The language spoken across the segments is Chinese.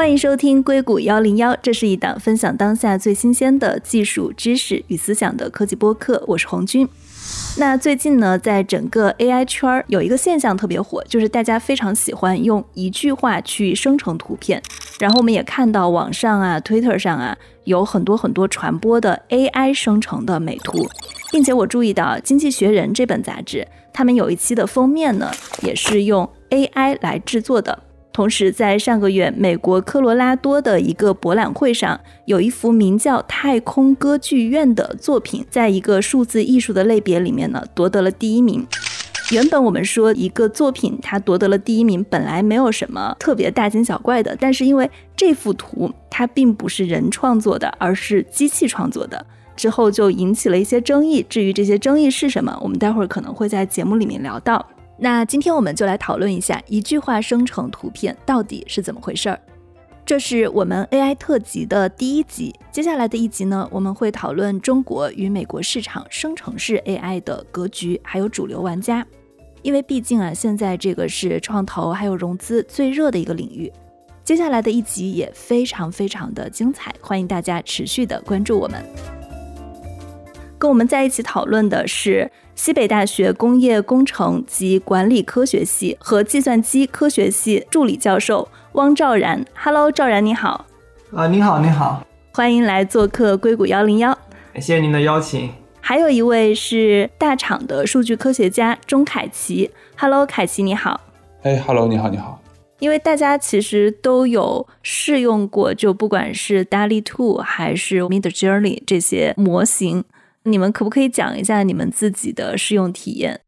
欢迎收听硅谷幺零幺，这是一档分享当下最新鲜的技术知识与思想的科技播客，我是红军。那最近呢，在整个 AI 圈儿有一个现象特别火，就是大家非常喜欢用一句话去生成图片。然后我们也看到网上啊、Twitter 上啊，有很多很多传播的 AI 生成的美图，并且我注意到《经济学人》这本杂志，他们有一期的封面呢，也是用 AI 来制作的。同时，在上个月，美国科罗拉多的一个博览会上，有一幅名叫《太空歌剧院》的作品，在一个数字艺术的类别里面呢，夺得了第一名。原本我们说一个作品它夺得了第一名，本来没有什么特别大惊小怪的，但是因为这幅图它并不是人创作的，而是机器创作的，之后就引起了一些争议。至于这些争议是什么，我们待会儿可能会在节目里面聊到。那今天我们就来讨论一下一句话生成图片到底是怎么回事儿。这是我们 AI 特辑的第一集，接下来的一集呢，我们会讨论中国与美国市场生成式 AI 的格局，还有主流玩家。因为毕竟啊，现在这个是创投还有融资最热的一个领域。接下来的一集也非常非常的精彩，欢迎大家持续的关注我们。跟我们在一起讨论的是。西北大学工业工程及管理科学系和计算机科学系助理教授汪兆然，Hello，兆然你好。啊，你好，你好，欢迎来做客硅谷幺零幺。谢谢您的邀请。还有一位是大厂的数据科学家钟凯奇，Hello，凯奇你好。哎，Hello，你好，你好。因为大家其实都有试用过，就不管是 DALL-E Two 还是 Midjourney 这些模型。你们可不可以讲一下你们自己的试用体验？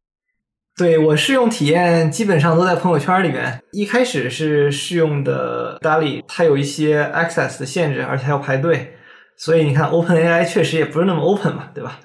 对我试用体验基本上都在朋友圈里面。一开始是试用的 DALL-E，它有一些 access 的限制，而且还要排队。所以你看，OpenAI 确实也不是那么 open 嘛，对吧？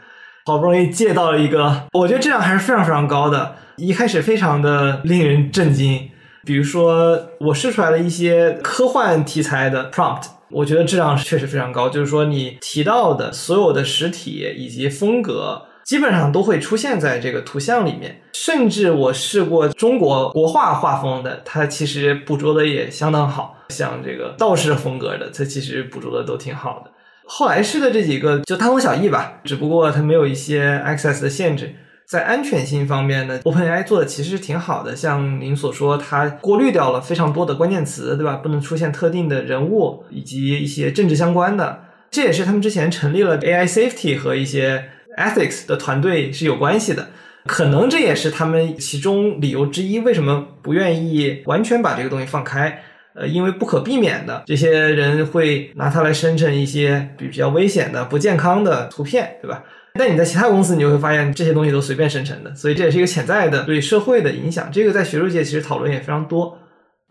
好不容易借到了一个，我觉得质量还是非常非常高的。一开始非常的令人震惊，比如说我试出来了一些科幻题材的 prompt。我觉得质量确实非常高，就是说你提到的所有的实体以及风格，基本上都会出现在这个图像里面。甚至我试过中国国画画风的，它其实捕捉的也相当好，像这个道士风格的，它其实捕捉的都挺好的。后来试的这几个就大同小异吧，只不过它没有一些 access 的限制。在安全性方面呢，OpenAI 做的其实是挺好的。像您所说，它过滤掉了非常多的关键词，对吧？不能出现特定的人物以及一些政治相关的。这也是他们之前成立了 AI Safety 和一些 Ethics 的团队是有关系的。可能这也是他们其中理由之一，为什么不愿意完全把这个东西放开？呃，因为不可避免的，这些人会拿它来生成一些比较危险的、不健康的图片，对吧？但你在其他公司，你就会发现这些东西都随便生成的，所以这也是一个潜在的对社会的影响。这个在学术界其实讨论也非常多。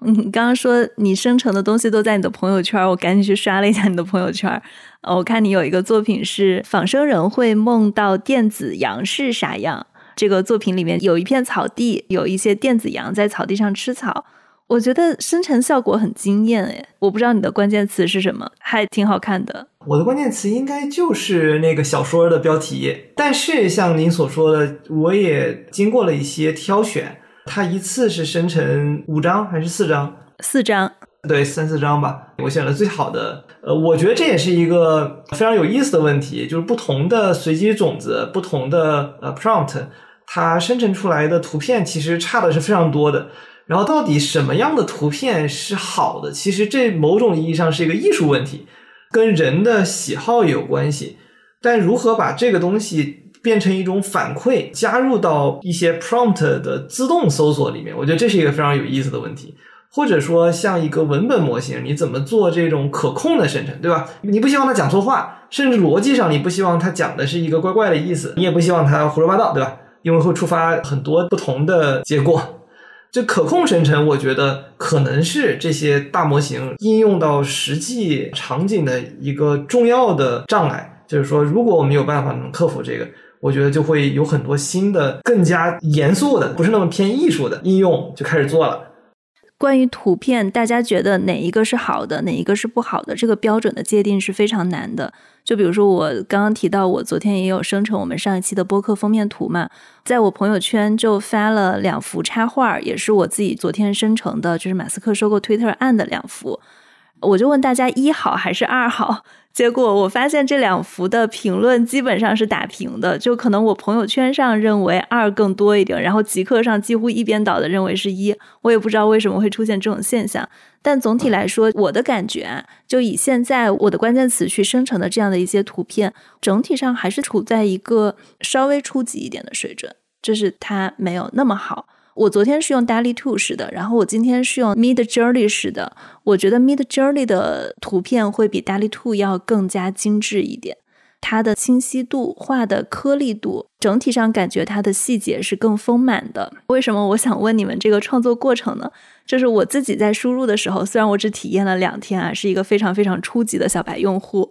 嗯，刚刚说你生成的东西都在你的朋友圈，我赶紧去刷了一下你的朋友圈。呃，我看你有一个作品是仿生人会梦到电子羊是啥样。这个作品里面有一片草地，有一些电子羊在草地上吃草。我觉得生成效果很惊艳诶，我不知道你的关键词是什么，还挺好看的。我的关键词应该就是那个小说的标题，但是像您所说的，我也经过了一些挑选，它一次是生成五张还是四张？四张，对，三四张吧。我选了最好的。呃，我觉得这也是一个非常有意思的问题，就是不同的随机种子，不同的呃 prompt，它生成出来的图片其实差的是非常多的。然后到底什么样的图片是好的？其实这某种意义上是一个艺术问题，跟人的喜好有关系。但如何把这个东西变成一种反馈，加入到一些 prompt 的自动搜索里面，我觉得这是一个非常有意思的问题。或者说，像一个文本模型，你怎么做这种可控的生成，对吧？你不希望它讲错话，甚至逻辑上你不希望它讲的是一个怪怪的意思，你也不希望它胡说八道，对吧？因为会触发很多不同的结果。这可控生成，我觉得可能是这些大模型应用到实际场景的一个重要的障碍。就是说，如果我们有办法能克服这个，我觉得就会有很多新的、更加严肃的、不是那么偏艺术的应用就开始做了。关于图片，大家觉得哪一个是好的，哪一个是不好的？这个标准的界定是非常难的。就比如说，我刚刚提到，我昨天也有生成我们上一期的播客封面图嘛，在我朋友圈就发了两幅插画，也是我自己昨天生成的，就是马斯克收购 Twitter 案的两幅。我就问大家一好还是二好？结果我发现这两幅的评论基本上是打平的，就可能我朋友圈上认为二更多一点，然后极客上几乎一边倒的认为是一，我也不知道为什么会出现这种现象。但总体来说，我的感觉啊，就以现在我的关键词去生成的这样的一些图片，整体上还是处在一个稍微初级一点的水准，就是它没有那么好。我昨天是用 DALL-E Two 式的，然后我今天是用 Mid Journey 式的。我觉得 Mid Journey 的图片会比 DALL-E Two 要更加精致一点，它的清晰度、画的颗粒度，整体上感觉它的细节是更丰满的。为什么我想问你们这个创作过程呢？就是我自己在输入的时候，虽然我只体验了两天啊，是一个非常非常初级的小白用户，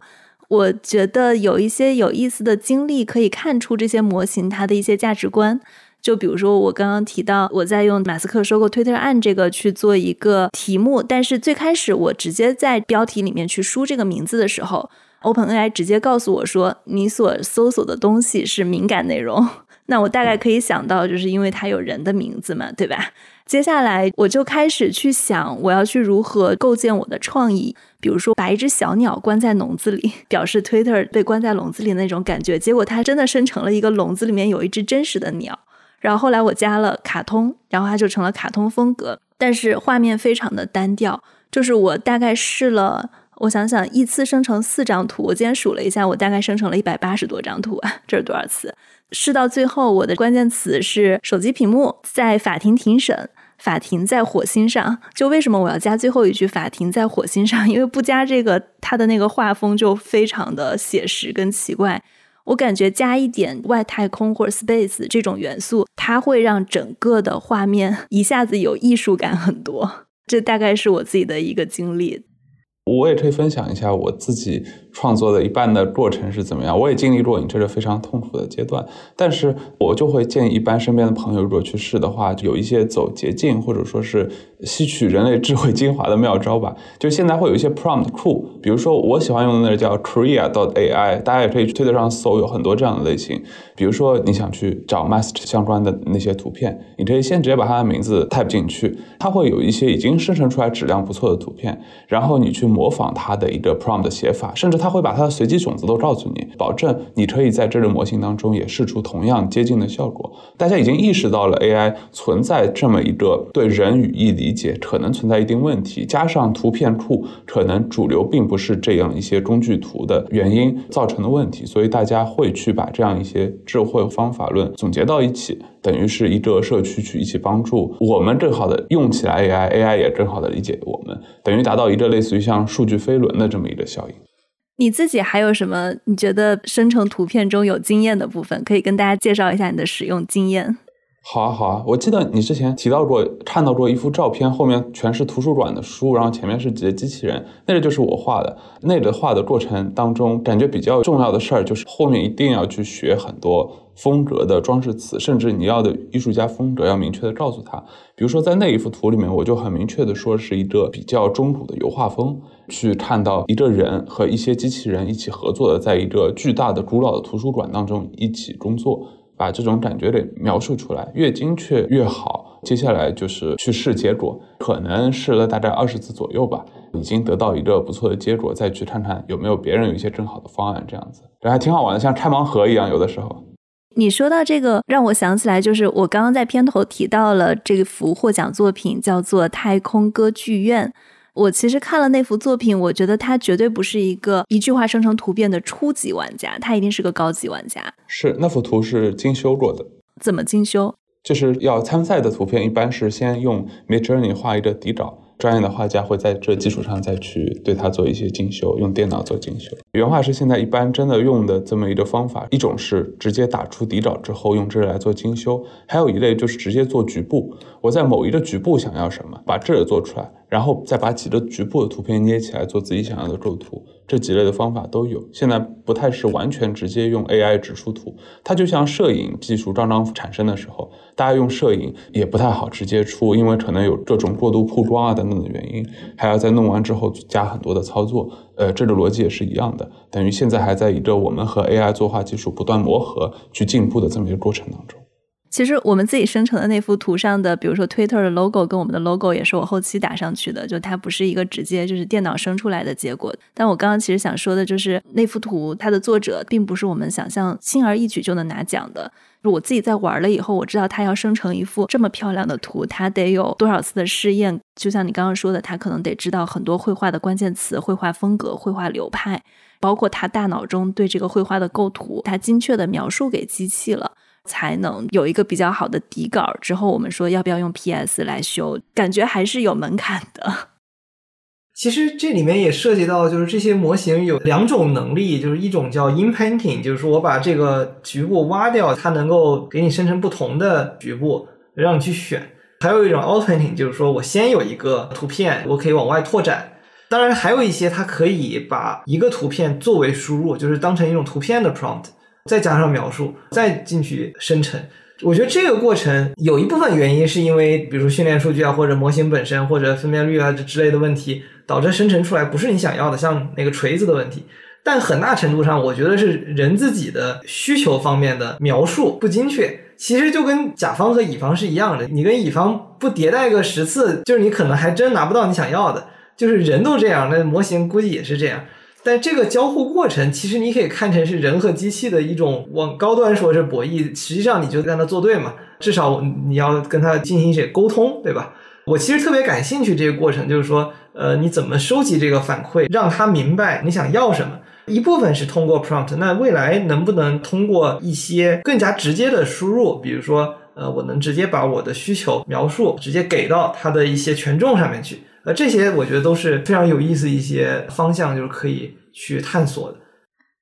我觉得有一些有意思的经历可以看出这些模型它的一些价值观。就比如说，我刚刚提到我在用马斯克收购 Twitter 案这个去做一个题目，但是最开始我直接在标题里面去输这个名字的时候，OpenAI 直接告诉我说你所搜索的东西是敏感内容。那我大概可以想到，就是因为它有人的名字嘛，对吧？接下来我就开始去想，我要去如何构建我的创意，比如说把一只小鸟关在笼子里，表示 Twitter 被关在笼子里那种感觉。结果它真的生成了一个笼子里面有一只真实的鸟。然后后来我加了卡通，然后它就成了卡通风格，但是画面非常的单调。就是我大概试了，我想想，一次生成四张图，我今天数了一下，我大概生成了一百八十多张图啊，这是多少次？试到最后，我的关键词是手机屏幕在法庭庭审，法庭在火星上。就为什么我要加最后一句法庭在火星上？因为不加这个，它的那个画风就非常的写实跟奇怪。我感觉加一点外太空或者 space 这种元素，它会让整个的画面一下子有艺术感很多。这大概是我自己的一个经历。我也可以分享一下我自己创作的一半的过程是怎么样。我也经历过你这个非常痛苦的阶段，但是我就会建议一般身边的朋友，如果去试的话，有一些走捷径或者说是吸取人类智慧精华的妙招吧。就现在会有一些 prompt 库，比如说我喜欢用的那个叫 Korea dot AI，大家也可以去推特上搜，有很多这样的类型。比如说你想去找 master 相关的那些图片，你可以先直接把它的名字 type 进去，它会有一些已经生成出来质量不错的图片，然后你去。模仿它的一个 prompt 的写法，甚至它它会把它的随机种子都告诉你，保证你可以在这个模型当中也试出同样接近的效果。大家已经意识到了 AI 存在这么一个对人语义理解可能存在一定问题，加上图片库可能主流并不是这样一些工具图的原因造成的问题，所以大家会去把这样一些智慧方法论总结到一起。等于是一个社区去一起帮助我们更好的用起来 AI，AI 也更好的理解我们，等于达到一个类似于像数据飞轮的这么一个效应。你自己还有什么你觉得生成图片中有经验的部分，可以跟大家介绍一下你的使用经验？好啊，好啊，我记得你之前提到过，看到过一幅照片，后面全是图书馆的书，然后前面是几个机器人，那个就是我画的。那个画的过程当中，感觉比较重要的事儿就是后面一定要去学很多风格的装饰词，甚至你要的艺术家风格要明确的告诉他。比如说在那一幅图里面，我就很明确的说是一个比较中古的油画风，去看到一个人和一些机器人一起合作的，在一个巨大的古老的图书馆当中一起工作。把这种感觉给描述出来，越精确越好。接下来就是去试结果，可能试了大概二十次左右吧，已经得到一个不错的结果，再去看看有没有别人有一些更好的方案，这样子，这还挺好玩的，像开盲盒一样，有的时候。你说到这个，让我想起来，就是我刚刚在片头提到了这幅获奖作品，叫做《太空歌剧院》。我其实看了那幅作品，我觉得他绝对不是一个一句话生成图片的初级玩家，他一定是个高级玩家。是那幅图是精修过的。怎么精修？就是要参赛的图片，一般是先用 Midjourney 画一个底稿。专业的画家会在这基础上再去对它做一些精修，用电脑做精修。原画师现在一般真的用的这么一个方法，一种是直接打出底稿之后用这来做精修，还有一类就是直接做局部。我在某一个局部想要什么，把这做出来，然后再把几个局部的图片捏起来做自己想要的构图。这几类的方法都有，现在不太是完全直接用 AI 指出图，它就像摄影技术刚刚产生的时候，大家用摄影也不太好直接出，因为可能有各种过度曝光啊等等的原因，还要在弄完之后加很多的操作。呃，这个逻辑也是一样的，等于现在还在一个我们和 AI 作画技术不断磨合、去进步的这么一个过程当中。其实我们自己生成的那幅图上的，比如说 Twitter 的 logo 跟我们的 logo 也是我后期打上去的，就它不是一个直接就是电脑生出来的结果。但我刚刚其实想说的就是那幅图，它的作者并不是我们想象轻而易举就能拿奖的。我自己在玩了以后，我知道它要生成一幅这么漂亮的图，它得有多少次的试验。就像你刚刚说的，它可能得知道很多绘画的关键词、绘画风格、绘画流派，包括他大脑中对这个绘画的构图，他精确的描述给机器了。才能有一个比较好的底稿。之后我们说要不要用 PS 来修，感觉还是有门槛的。其实这里面也涉及到，就是这些模型有两种能力，就是一种叫 inpainting，就是说我把这个局部挖掉，它能够给你生成不同的局部，让你去选；还有一种 outpainting，就是说我先有一个图片，我可以往外拓展。当然，还有一些它可以把一个图片作为输入，就是当成一种图片的 prompt。再加上描述，再进去生成。我觉得这个过程有一部分原因是因为，比如说训练数据啊，或者模型本身，或者分辨率啊这之类的问题，导致生成出来不是你想要的，像那个锤子的问题。但很大程度上，我觉得是人自己的需求方面的描述不精确。其实就跟甲方和乙方是一样的，你跟乙方不迭代个十次，就是你可能还真拿不到你想要的。就是人都这样，那模型估计也是这样。但这个交互过程，其实你可以看成是人和机器的一种往高端说是博弈，实际上你就跟他作对嘛。至少你要跟他进行一些沟通，对吧？我其实特别感兴趣这个过程，就是说，呃，你怎么收集这个反馈，让他明白你想要什么？一部分是通过 prompt，那未来能不能通过一些更加直接的输入，比如说，呃，我能直接把我的需求描述直接给到它的一些权重上面去？呃，这些我觉得都是非常有意思一些方向，就是可以去探索的。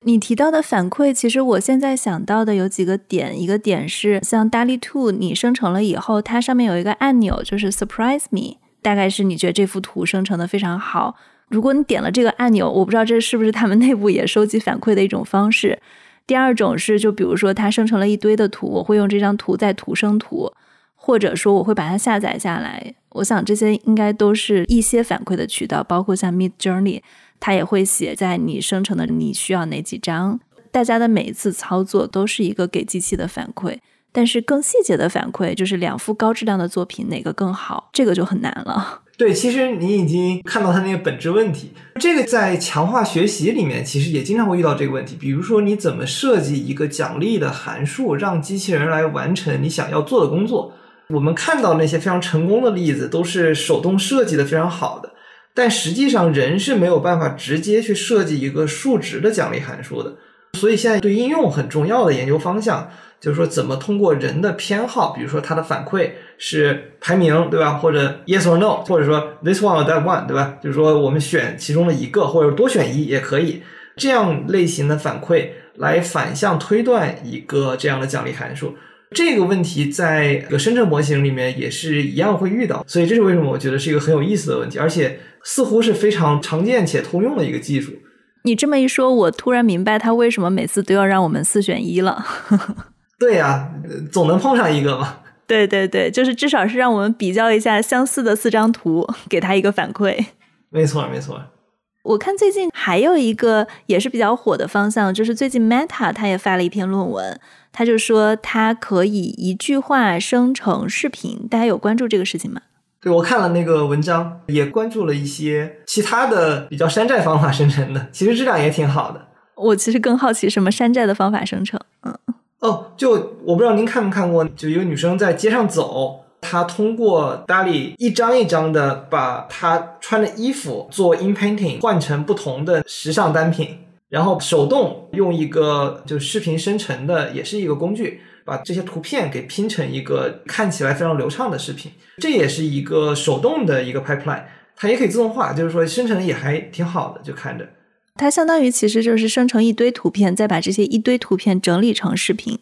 你提到的反馈，其实我现在想到的有几个点，一个点是像 DALL-E Two，你生成了以后，它上面有一个按钮，就是 Surprise Me，大概是你觉得这幅图生成的非常好。如果你点了这个按钮，我不知道这是不是他们内部也收集反馈的一种方式。第二种是，就比如说它生成了一堆的图，我会用这张图再图生图。或者说我会把它下载下来，我想这些应该都是一些反馈的渠道，包括像 Mid Journey，它也会写在你生成的你需要哪几张。大家的每一次操作都是一个给机器的反馈，但是更细节的反馈，就是两幅高质量的作品哪个更好，这个就很难了。对，其实你已经看到它那个本质问题。这个在强化学习里面，其实也经常会遇到这个问题。比如说，你怎么设计一个奖励的函数，让机器人来完成你想要做的工作？我们看到那些非常成功的例子，都是手动设计的非常好的，但实际上人是没有办法直接去设计一个数值的奖励函数的。所以现在对应用很重要的研究方向，就是说怎么通过人的偏好，比如说它的反馈是排名，对吧？或者 yes or no，或者说 this one or that one，对吧？就是说我们选其中的一个，或者多选一也可以，这样类型的反馈来反向推断一个这样的奖励函数。这个问题在个深圳模型里面也是一样会遇到，所以这是为什么我觉得是一个很有意思的问题，而且似乎是非常常见且通用的一个技术。你这么一说，我突然明白他为什么每次都要让我们四选一了。对呀，总能碰上一个嘛。对对对，就是至少是让我们比较一下相似的四张图，给他一个反馈。没错没错。我看最近还有一个也是比较火的方向，就是最近 Meta 他也发了一篇论文。他就说，它可以一句话生成视频。大家有关注这个事情吗？对，我看了那个文章，也关注了一些其他的比较山寨方法生成的，其实质量也挺好的。我其实更好奇什么山寨的方法生成。嗯，哦，就我不知道您看没看过，就一个女生在街上走，她通过 d a l i 一张一张的把他穿的衣服做 in painting 换成不同的时尚单品。然后手动用一个就视频生成的，也是一个工具，把这些图片给拼成一个看起来非常流畅的视频。这也是一个手动的一个 pipeline，它也可以自动化，就是说生成的也还挺好的，就看着。它相当于其实就是生成一堆图片，再把这些一堆图片整理成视频。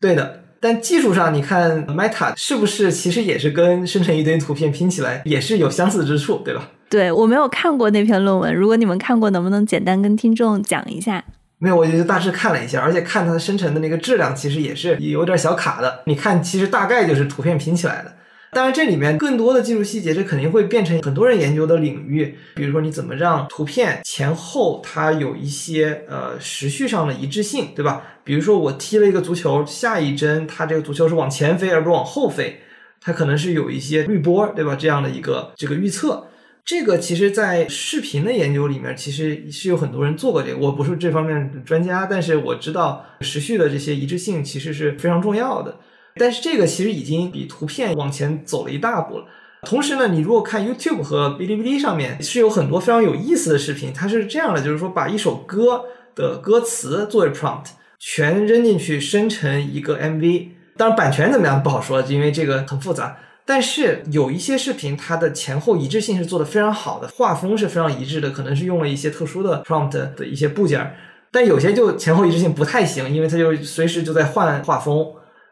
对的。但技术上，你看 Meta 是不是其实也是跟生成一堆图片拼起来也是有相似之处，对吧？对我没有看过那篇论文，如果你们看过，能不能简单跟听众讲一下？没有，我就大致看了一下，而且看它生成的那个质量其实也是有点小卡的。你看，其实大概就是图片拼起来的。当然，这里面更多的技术细节，这肯定会变成很多人研究的领域。比如说，你怎么让图片前后它有一些呃时序上的一致性，对吧？比如说，我踢了一个足球，下一帧它这个足球是往前飞而不是往后飞，它可能是有一些滤波，对吧？这样的一个这个预测，这个其实在视频的研究里面，其实是有很多人做过这个。我不是这方面的专家，但是我知道时序的这些一致性其实是非常重要的。但是这个其实已经比图片往前走了一大步了。同时呢，你如果看 YouTube 和哔哩哔哩上面是有很多非常有意思的视频，它是这样的，就是说把一首歌的歌词作为 prompt 全扔进去生成一个 MV。当然版权怎么样不好说，因为这个很复杂。但是有一些视频它的前后一致性是做的非常好的，画风是非常一致的，可能是用了一些特殊的 prompt 的一些部件。但有些就前后一致性不太行，因为它就随时就在换画风。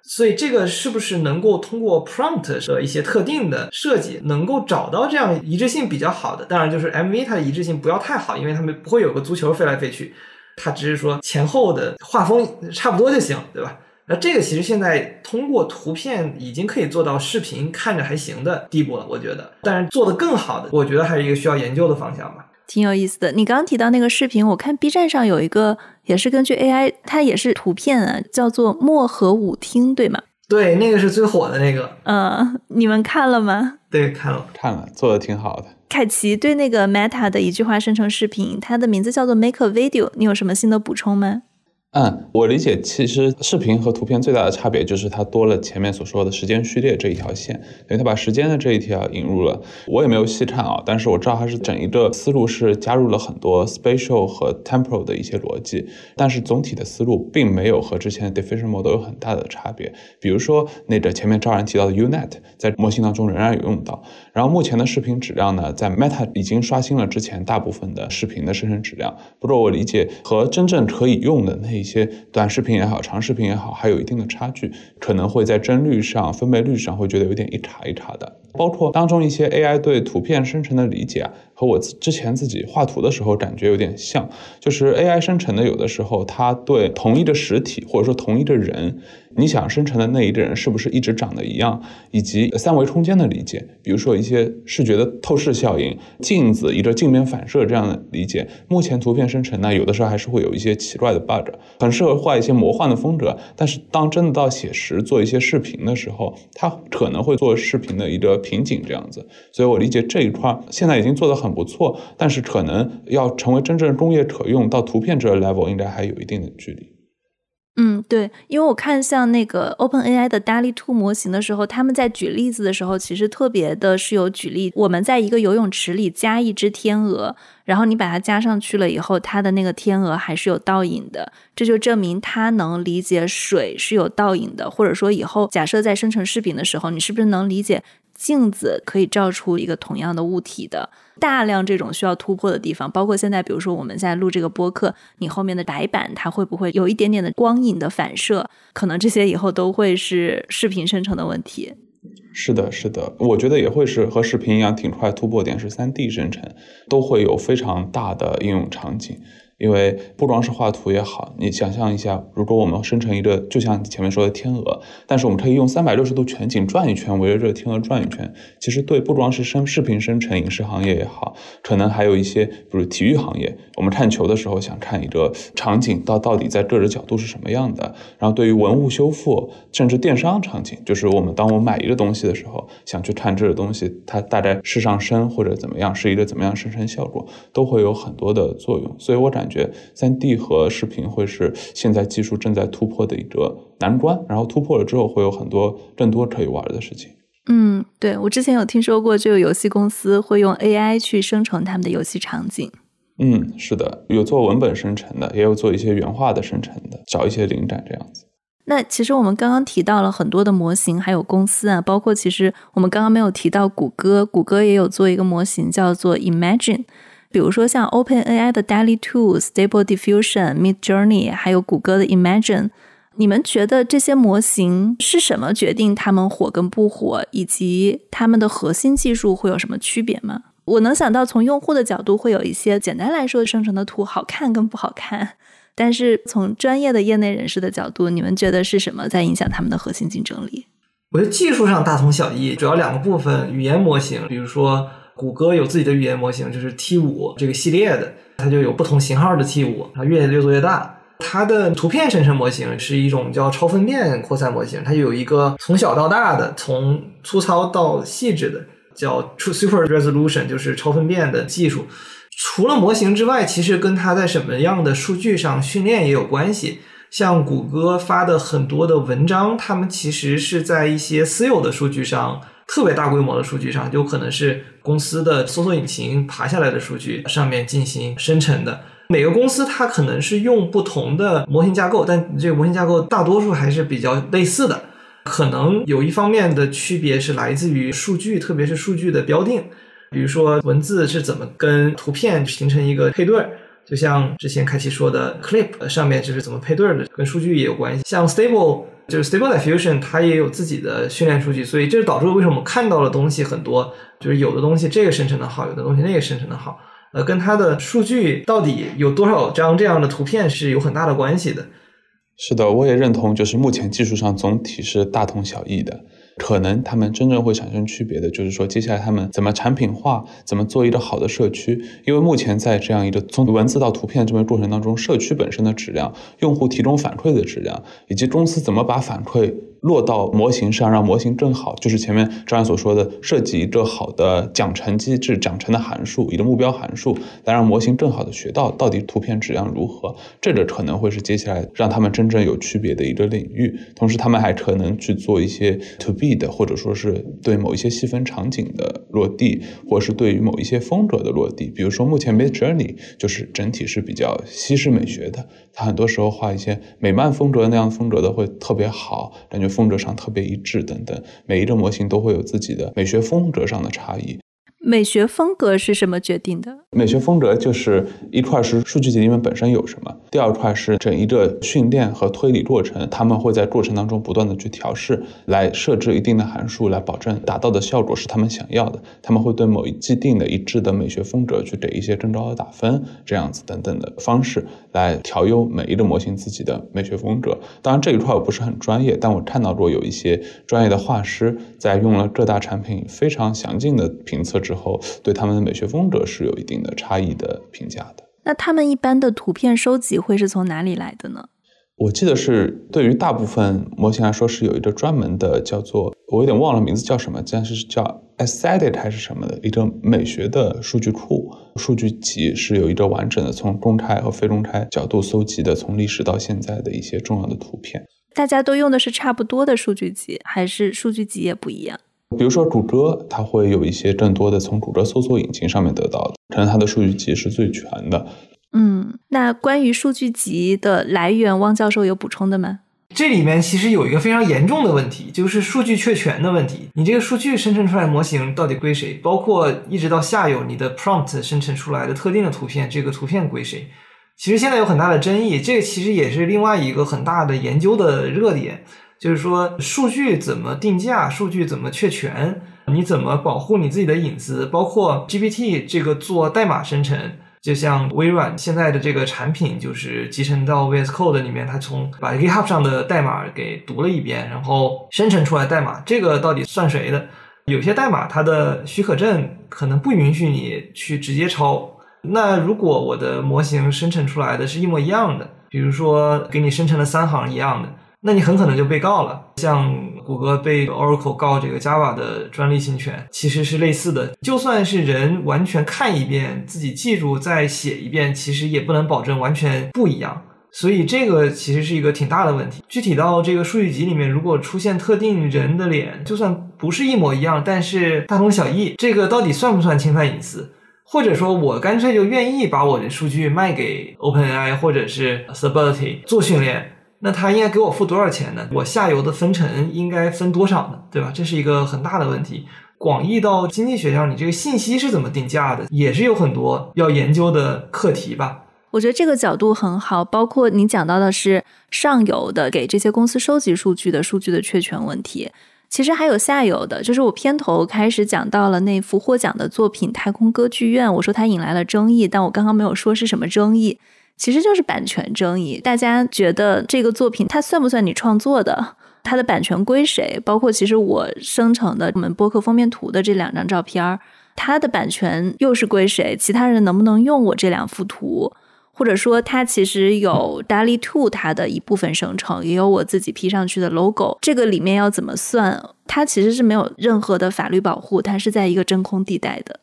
所以这个是不是能够通过 prompt 的一些特定的设计，能够找到这样一致性比较好的？当然，就是 MV 它的一致性不要太好，因为它们不会有个足球飞来飞去，它只是说前后的画风差不多就行，对吧？那这个其实现在通过图片已经可以做到视频看着还行的地步了，我觉得。但是做的更好的，我觉得还是一个需要研究的方向吧。挺有意思的。你刚刚提到那个视频，我看 B 站上有一个也是根据 AI，它也是图片啊，叫做漠河舞厅，对吗？对，那个是最火的那个。嗯，你们看了吗？对，看了，看了，做的挺好的。凯奇对那个 Meta 的一句话生成视频，它的名字叫做 Make a Video，你有什么新的补充吗？嗯，我理解，其实视频和图片最大的差别就是它多了前面所说的时间序列这一条线，因为它把时间的这一条引入了。我也没有细看啊，但是我知道它是整一个思路是加入了很多 spatial 和 temporal 的一些逻辑，但是总体的思路并没有和之前的 diffusion model 有很大的差别。比如说那个前面赵然提到的 UNet，在模型当中仍然有用到。然后目前的视频质量呢，在 Meta 已经刷新了之前大部分的视频的生成质量，不过我理解和真正可以用的那一些短视频也好，长视频也好，还有一定的差距，可能会在帧率上、分辨率上会觉得有点一卡一卡的。包括当中一些 AI 对图片生成的理解啊，和我之前自己画图的时候感觉有点像，就是 AI 生成的有的时候它对同一个实体或者说同一个人。你想生成的那一个人是不是一直长得一样，以及三维空间的理解，比如说一些视觉的透视效应、镜子一个镜面反射这样的理解，目前图片生成呢，有的时候还是会有一些奇怪的 bug，很适合画一些魔幻的风格，但是当真的到写实做一些视频的时候，它可能会做视频的一个瓶颈这样子。所以我理解这一块现在已经做得很不错，但是可能要成为真正工业可用到图片这个 level，应该还有一定的距离。嗯，对，因为我看像那个 Open AI 的 DALL-E 2模型的时候，他们在举例子的时候，其实特别的是有举例，我们在一个游泳池里加一只天鹅，然后你把它加上去了以后，它的那个天鹅还是有倒影的，这就证明它能理解水是有倒影的，或者说以后假设在生成视频的时候，你是不是能理解镜子可以照出一个同样的物体的？大量这种需要突破的地方，包括现在，比如说我们在录这个播客，你后面的白板它会不会有一点点的光影的反射？可能这些以后都会是视频生成的问题。是的，是的，我觉得也会是和视频一样挺快突破点，是三 D 生成，都会有非常大的应用场景。因为不光是画图也好，你想象一下，如果我们生成一个，就像前面说的天鹅，但是我们可以用三百六十度全景转一圈，围着这个天鹅转一圈。其实对不光是生视频生成，影视行业也好，可能还有一些，比如体育行业，我们看球的时候想看一个场景，到到底在各个角度是什么样的。然后对于文物修复，甚至电商场景，就是我们当我买一个东西的时候，想去看这个东西它大概是上升或者怎么样，是一个怎么样生成效果，都会有很多的作用。所以我感。感觉三 D 和视频会是现在技术正在突破的一个难关，然后突破了之后会有很多更多可以玩的事情。嗯，对我之前有听说过，就有游戏公司会用 AI 去生成他们的游戏场景。嗯，是的，有做文本生成的，也有做一些原画的生成的，找一些灵感这样子。那其实我们刚刚提到了很多的模型，还有公司啊，包括其实我们刚刚没有提到谷歌，谷歌也有做一个模型叫做 Imagine。比如说像 OpenAI 的 DALL-E 2、Stable Diffusion、Mid Journey，还有谷歌的 Imagine，你们觉得这些模型是什么决定它们火跟不火，以及它们的核心技术会有什么区别吗？我能想到从用户的角度会有一些，简单来说，生成的图好看跟不好看。但是从专业的业内人士的角度，你们觉得是什么在影响他们的核心竞争力？我觉得技术上大同小异，主要两个部分：语言模型，比如说谷歌有自己的语言模型，就是 T 五这个系列的，它就有不同型号的 T 五，它越越做越大。它的图片生成模型是一种叫超分辨扩散模型，它有一个从小到大的，从粗糙到细致的，叫 Super Resolution，就是超分辨的技术。除了模型之外，其实跟它在什么样的数据上训练也有关系。像谷歌发的很多的文章，他们其实是在一些私有的数据上，特别大规模的数据上，有可能是公司的搜索引擎爬下来的数据上面进行生成的。每个公司它可能是用不同的模型架构，但这个模型架构大多数还是比较类似的。可能有一方面的区别是来自于数据，特别是数据的标定，比如说文字是怎么跟图片形成一个配对儿。就像之前凯奇说的，Clip 上面就是怎么配对的，跟数据也有关系。像 Stable 就是 Stable Diffusion，它也有自己的训练数据，所以这就导致为什么我们看到的东西很多，就是有的东西这个生成的好，有的东西那个生成的好，呃，跟它的数据到底有多少张这样的图片是有很大的关系的。是的，我也认同，就是目前技术上总体是大同小异的。可能他们真正会产生区别的，就是说接下来他们怎么产品化，怎么做一个好的社区。因为目前在这样一个从文字到图片这么过程当中，社区本身的质量、用户提供反馈的质量，以及公司怎么把反馈。落到模型上，让模型更好，就是前面张然所说的，设计一个好的奖惩机制，奖惩的函数，一个目标函数，来让模型更好的学到到底图片质量如何。这个可能会是接下来让他们真正有区别的一个领域。同时，他们还可能去做一些 to B 的，或者说是对某一些细分场景的落地，或者是对于某一些风格的落地。比如说，目前 Mid Journey 就是整体是比较西式美学的，它很多时候画一些美漫风格那样风格的会特别好，感觉。风格上特别一致等等，每一个模型都会有自己的美学风格上的差异。美学风格是什么决定的？美学风格就是一块是数据集里面本身有什么，第二块是整一个训练和推理过程，他们会在过程当中不断的去调试，来设置一定的函数，来保证达到的效果是他们想要的。他们会对某一既定的一致的美学风格去给一些更高的打分，这样子等等的方式来调优每一个模型自己的美学风格。当然这一块我不是很专业，但我看到过有一些专业的画师在用了各大产品非常详尽的评测之后。后对他们的美学风格是有一定的差异的评价的。那他们一般的图片收集会是从哪里来的呢？我记得是对于大部分模型来说是有一个专门的叫做我有点忘了名字叫什么，但是叫 aesthetic 还是什么的一个美学的数据库数据集，是有一个完整的从公开和非公开角度搜集的从历史到现在的一些重要的图片。大家都用的是差不多的数据集，还是数据集也不一样？比如说谷歌，它会有一些更多的从谷歌搜索引擎上面得到的，可能它的数据集是最全的。嗯，那关于数据集的来源，汪教授有补充的吗？这里面其实有一个非常严重的问题，就是数据确权的问题。你这个数据生成出来模型到底归谁？包括一直到下游，你的 prompt 生成出来的特定的图片，这个图片归谁？其实现在有很大的争议，这个其实也是另外一个很大的研究的热点。就是说，数据怎么定价？数据怎么确权？你怎么保护你自己的隐私？包括 GPT 这个做代码生成，就像微软现在的这个产品，就是集成到 VS Code 里面，它从把 GitHub 上的代码给读了一遍，然后生成出来代码，这个到底算谁的？有些代码它的许可证可能不允许你去直接抄。那如果我的模型生成出来的是一模一样的，比如说给你生成了三行一样的。那你很可能就被告了，像谷歌被 Oracle 告这个 Java 的专利侵权，其实是类似的。就算是人完全看一遍，自己记住再写一遍，其实也不能保证完全不一样。所以这个其实是一个挺大的问题。具体到这个数据集里面，如果出现特定人的脸，就算不是一模一样，但是大同小异，这个到底算不算侵犯隐私？或者说我干脆就愿意把我的数据卖给 OpenAI 或者是 Stability 做训练？那他应该给我付多少钱呢？我下游的分成应该分多少呢？对吧？这是一个很大的问题。广义到经济学上，你这个信息是怎么定价的，也是有很多要研究的课题吧。我觉得这个角度很好，包括你讲到的是上游的给这些公司收集数据的数据的确权问题，其实还有下游的，就是我片头开始讲到了那幅获奖的作品《太空歌剧院》，我说它引来了争议，但我刚刚没有说是什么争议。其实就是版权争议，大家觉得这个作品它算不算你创作的？它的版权归谁？包括其实我生成的我们播客封面图的这两张照片，它的版权又是归谁？其他人能不能用我这两幅图？或者说，它其实有 DALL-E Two 它的一部分生成，也有我自己 P 上去的 logo。这个里面要怎么算？它其实是没有任何的法律保护，它是在一个真空地带的。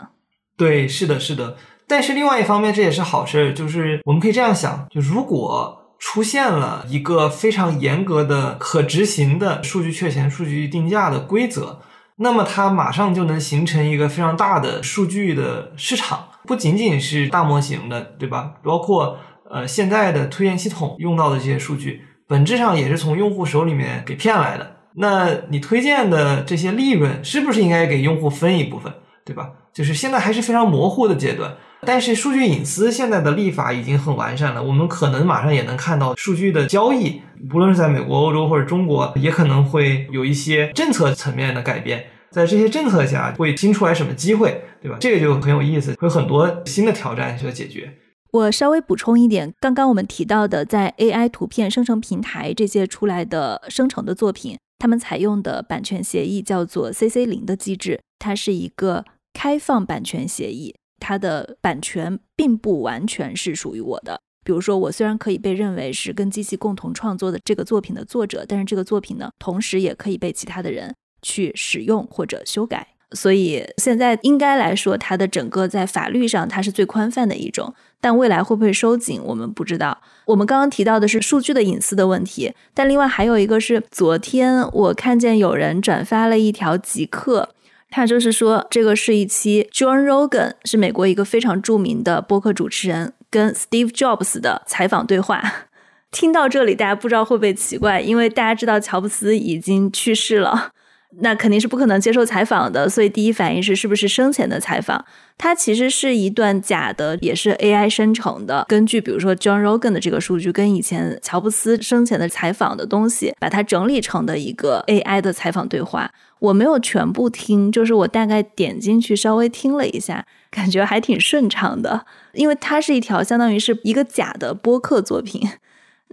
对，是的，是的。但是另外一方面，这也是好事，就是我们可以这样想：就如果出现了一个非常严格的、可执行的数据确权、数据定价的规则，那么它马上就能形成一个非常大的数据的市场。不仅仅是大模型的，对吧？包括呃现在的推荐系统用到的这些数据，本质上也是从用户手里面给骗来的。那你推荐的这些利润，是不是应该给用户分一部分，对吧？就是现在还是非常模糊的阶段。但是数据隐私现在的立法已经很完善了，我们可能马上也能看到数据的交易，不论是在美国、欧洲或者中国，也可能会有一些政策层面的改变。在这些政策下，会新出来什么机会，对吧？这个就很有意思，会有很多新的挑战需要解决。我稍微补充一点，刚刚我们提到的，在 AI 图片生成平台这些出来的生成的作品，他们采用的版权协议叫做 CC 零的机制，它是一个开放版权协议，它的版权并不完全是属于我的。比如说，我虽然可以被认为是跟机器共同创作的这个作品的作者，但是这个作品呢，同时也可以被其他的人。去使用或者修改，所以现在应该来说，它的整个在法律上它是最宽泛的一种，但未来会不会收紧，我们不知道。我们刚刚提到的是数据的隐私的问题，但另外还有一个是，昨天我看见有人转发了一条极客，他就是说这个是一期 John Rogan 是美国一个非常著名的播客主持人跟 Steve Jobs 的采访对话。听到这里，大家不知道会不会奇怪，因为大家知道乔布斯已经去世了。那肯定是不可能接受采访的，所以第一反应是是不是生前的采访？它其实是一段假的，也是 AI 生成的。根据比如说 John Rogan 的这个数据，跟以前乔布斯生前的采访的东西，把它整理成的一个 AI 的采访对话。我没有全部听，就是我大概点进去稍微听了一下，感觉还挺顺畅的，因为它是一条相当于是一个假的播客作品。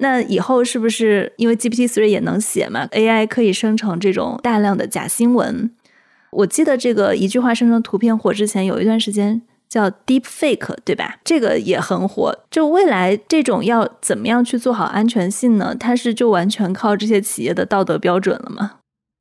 那以后是不是因为 GPT three 也能写嘛？AI 可以生成这种大量的假新闻。我记得这个一句话生成图片火之前有一段时间叫 Deep Fake，对吧？这个也很火。就未来这种要怎么样去做好安全性呢？它是就完全靠这些企业的道德标准了吗？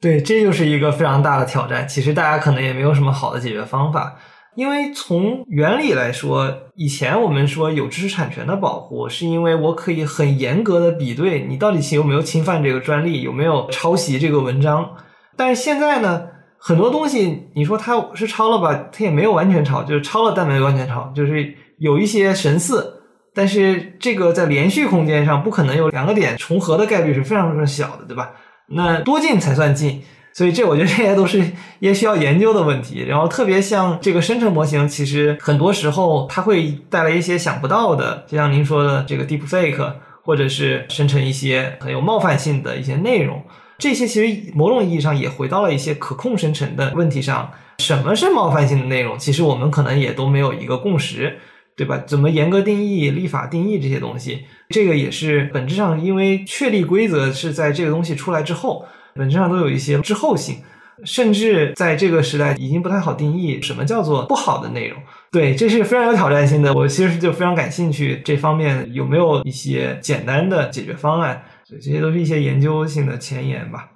对，这就是一个非常大的挑战。其实大家可能也没有什么好的解决方法。因为从原理来说，以前我们说有知识产权的保护，是因为我可以很严格的比对你到底有没有侵犯这个专利，有没有抄袭这个文章。但是现在呢，很多东西你说它是抄了吧，它也没有完全抄，就是抄了但没有完全抄，就是有一些神似。但是这个在连续空间上不可能有两个点重合的概率是非常非常小的，对吧？那多近才算近？所以这我觉得这些都是也需要研究的问题。然后特别像这个生成模型，其实很多时候它会带来一些想不到的，就像您说的这个 deep fake，或者是生成一些很有冒犯性的一些内容。这些其实某种意义上也回到了一些可控生成的问题上。什么是冒犯性的内容？其实我们可能也都没有一个共识，对吧？怎么严格定义、立法定义这些东西？这个也是本质上因为确立规则是在这个东西出来之后。本质上都有一些滞后性，甚至在这个时代已经不太好定义什么叫做不好的内容。对，这是非常有挑战性的。我其实就非常感兴趣这方面有没有一些简单的解决方案。所以这些都是一些研究性的前沿吧。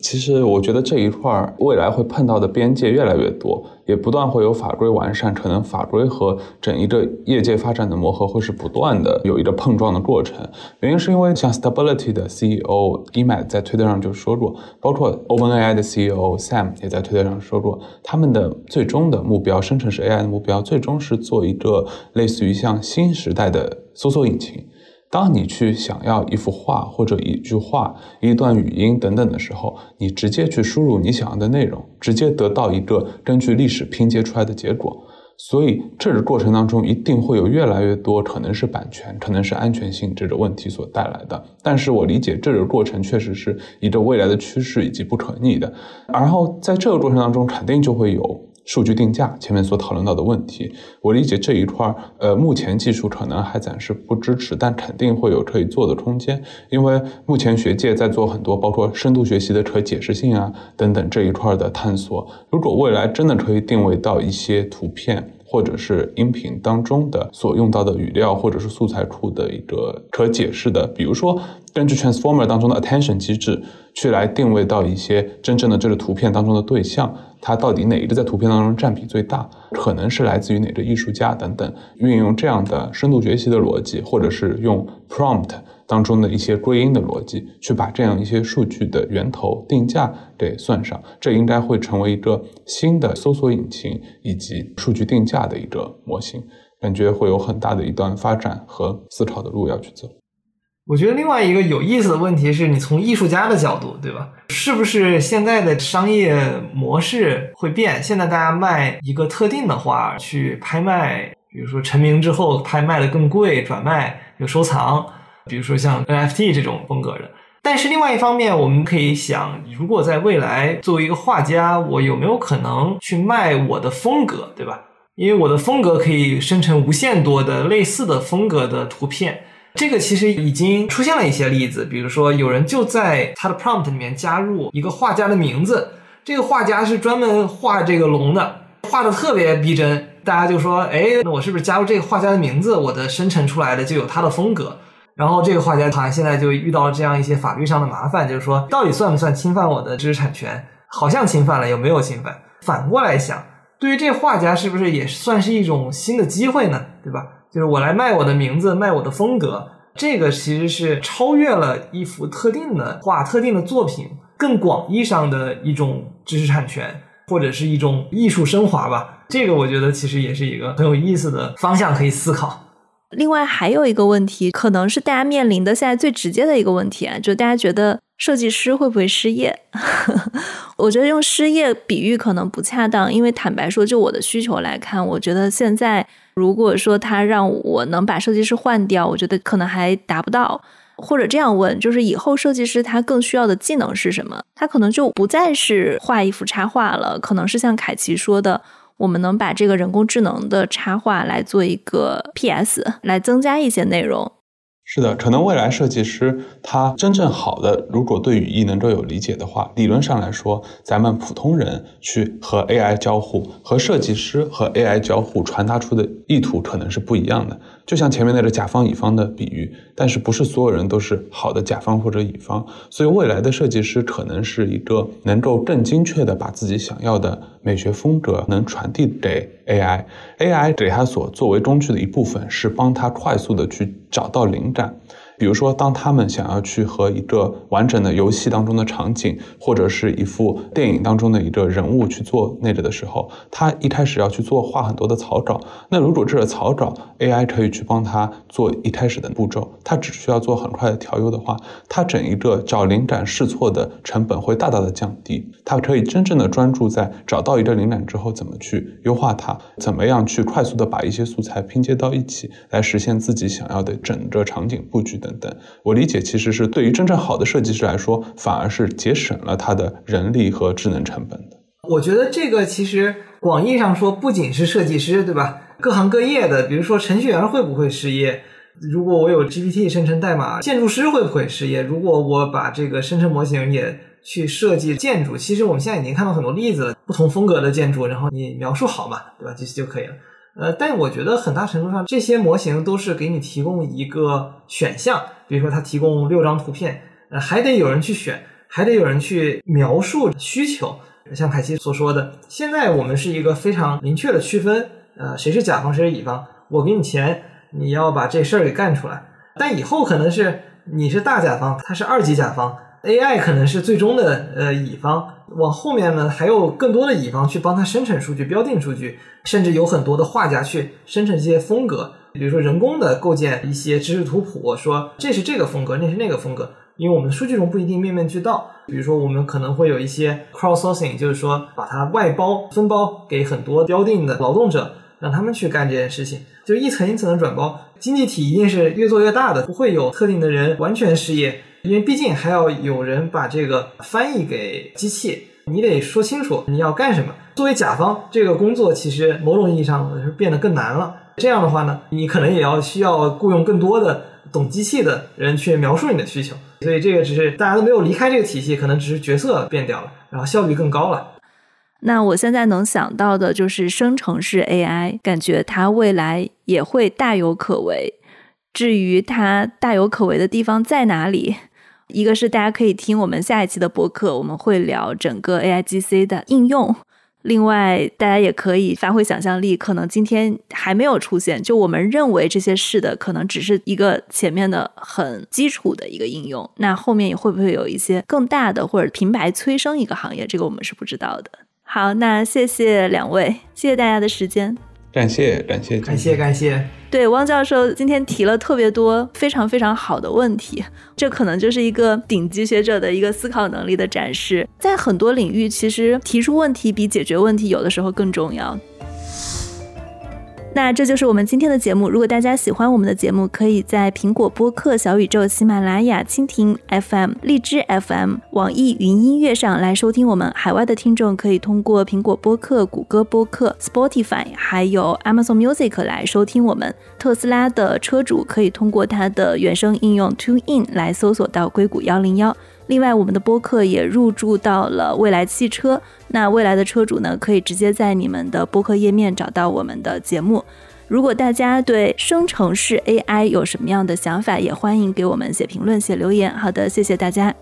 其实我觉得这一块儿未来会碰到的边界越来越多，也不断会有法规完善，可能法规和整一个业界发展的磨合会是不断的有一个碰撞的过程。原因是因为像 Stability 的 CEO Emad 在推特上就说过，包括 OpenAI 的 CEO Sam 也在推特上说过，他们的最终的目标，生成式 AI 的目标，最终是做一个类似于像新时代的搜索引擎。当你去想要一幅画或者一句话、一段语音等等的时候，你直接去输入你想要的内容，直接得到一个根据历史拼接出来的结果。所以这个过程当中一定会有越来越多可能是版权、可能是安全性这个问题所带来的。但是我理解这个过程确实是一个未来的趋势以及不可逆的。然后在这个过程当中，肯定就会有。数据定价前面所讨论到的问题，我理解这一块儿，呃，目前技术可能还暂时不支持，但肯定会有可以做的空间。因为目前学界在做很多，包括深度学习的可解释性啊等等这一块儿的探索。如果未来真的可以定位到一些图片或者是音频当中的所用到的语料或者是素材库的一个可解释的，比如说根据 Transformer 当中的 Attention 机制去来定位到一些真正的这个图片当中的对象。它到底哪一个在图片当中占比最大？可能是来自于哪个艺术家等等。运用这样的深度学习的逻辑，或者是用 prompt 当中的一些归因的逻辑，去把这样一些数据的源头定价给算上，这应该会成为一个新的搜索引擎以及数据定价的一个模型。感觉会有很大的一段发展和思考的路要去走。我觉得另外一个有意思的问题是你从艺术家的角度，对吧？是不是现在的商业模式会变？现在大家卖一个特定的画去拍卖，比如说成名之后拍卖的更贵，转卖有收藏，比如说像 NFT 这种风格的。但是另外一方面，我们可以想，如果在未来作为一个画家，我有没有可能去卖我的风格，对吧？因为我的风格可以生成无限多的类似的风格的图片。这个其实已经出现了一些例子，比如说有人就在他的 prompt 里面加入一个画家的名字，这个画家是专门画这个龙的，画的特别逼真，大家就说，哎，那我是不是加入这个画家的名字，我的生成出来的就有他的风格？然后这个画家好像现在就遇到了这样一些法律上的麻烦，就是说到底算不算侵犯我的知识产权？好像侵犯了，有没有侵犯？反过来想，对于这画家是不是也算是一种新的机会呢？对吧？就是我来卖我的名字，卖我的风格，这个其实是超越了一幅特定的画、特定的作品更广义上的一种知识产权，或者是一种艺术升华吧。这个我觉得其实也是一个很有意思的方向可以思考。另外还有一个问题，可能是大家面临的现在最直接的一个问题啊，就大家觉得设计师会不会失业？我觉得用失业比喻可能不恰当，因为坦白说，就我的需求来看，我觉得现在。如果说他让我能把设计师换掉，我觉得可能还达不到。或者这样问，就是以后设计师他更需要的技能是什么？他可能就不再是画一幅插画了，可能是像凯奇说的，我们能把这个人工智能的插画来做一个 PS，来增加一些内容。是的，可能未来设计师他真正好的，如果对语义能够有理解的话，理论上来说，咱们普通人去和 AI 交互，和设计师和 AI 交互传达出的意图可能是不一样的。就像前面那个甲方乙方的比喻，但是不是所有人都是好的甲方或者乙方，所以未来的设计师可能是一个能够更精确的把自己想要的美学风格能传递给 AI，AI 给他所作为工具的一部分是帮他快速的去找到灵感。比如说，当他们想要去和一个完整的游戏当中的场景，或者是一幅电影当中的一个人物去做那个的时候，他一开始要去做画很多的草稿。那如果这个草稿 AI 可以去帮他做一开始的步骤，他只需要做很快的调优的话，他整一个找灵感试错的成本会大大的降低。他可以真正的专注在找到一个灵感之后，怎么去优化它，怎么样去快速的把一些素材拼接到一起，来实现自己想要的整个场景布局。等等，我理解其实是对于真正好的设计师来说，反而是节省了他的人力和智能成本的。我觉得这个其实广义上说，不仅是设计师，对吧？各行各业的，比如说程序员会不会失业？如果我有 GPT 生成代码，建筑师会不会失业？如果我把这个生成模型也去设计建筑，其实我们现在已经看到很多例子了，不同风格的建筑，然后你描述好嘛，对吧？其实就可以了。呃，但我觉得很大程度上，这些模型都是给你提供一个选项，比如说它提供六张图片，呃，还得有人去选，还得有人去描述需求。像凯奇所说的，现在我们是一个非常明确的区分，呃，谁是甲方，谁是乙方，我给你钱，你要把这事儿给干出来。但以后可能是你是大甲方，他是二级甲方。AI 可能是最终的呃乙方，往后面呢还有更多的乙方去帮他生成数据、标定数据，甚至有很多的画家去生成这些风格，比如说人工的构建一些知识图谱，说这是这个风格，那是那个风格，因为我们的数据中不一定面面俱到。比如说我们可能会有一些 crowdsourcing，就是说把它外包分包给很多标定的劳动者，让他们去干这件事情，就一层一层的转包，经济体一定是越做越大的，不会有特定的人完全失业。因为毕竟还要有人把这个翻译给机器，你得说清楚你要干什么。作为甲方，这个工作其实某种意义上是变得更难了。这样的话呢，你可能也要需要雇佣更多的懂机器的人去描述你的需求。所以这个只是大家都没有离开这个体系，可能只是角色变掉了，然后效率更高了。那我现在能想到的就是生成式 AI，感觉它未来也会大有可为。至于它大有可为的地方在哪里，一个是大家可以听我们下一期的播客，我们会聊整个 AIGC 的应用。另外，大家也可以发挥想象力，可能今天还没有出现，就我们认为这些是的，可能只是一个前面的很基础的一个应用。那后面也会不会有一些更大的，或者平白催生一个行业？这个我们是不知道的。好，那谢谢两位，谢谢大家的时间。感谢感谢感谢感谢。对，汪教授今天提了特别多非常非常好的问题，这可能就是一个顶级学者的一个思考能力的展示。在很多领域，其实提出问题比解决问题有的时候更重要。那这就是我们今天的节目。如果大家喜欢我们的节目，可以在苹果播客、小宇宙、喜马拉雅、蜻蜓 FM、荔枝 FM、网易云音乐上来收听我们。海外的听众可以通过苹果播客、谷歌播客、Spotify，还有 Amazon Music 来收听我们。特斯拉的车主可以通过它的原生应用 TuneIn 来搜索到硅谷幺零幺。另外，我们的播客也入驻到了未来汽车。那未来的车主呢，可以直接在你们的播客页面找到我们的节目。如果大家对生成式 AI 有什么样的想法，也欢迎给我们写评论、写留言。好的，谢谢大家。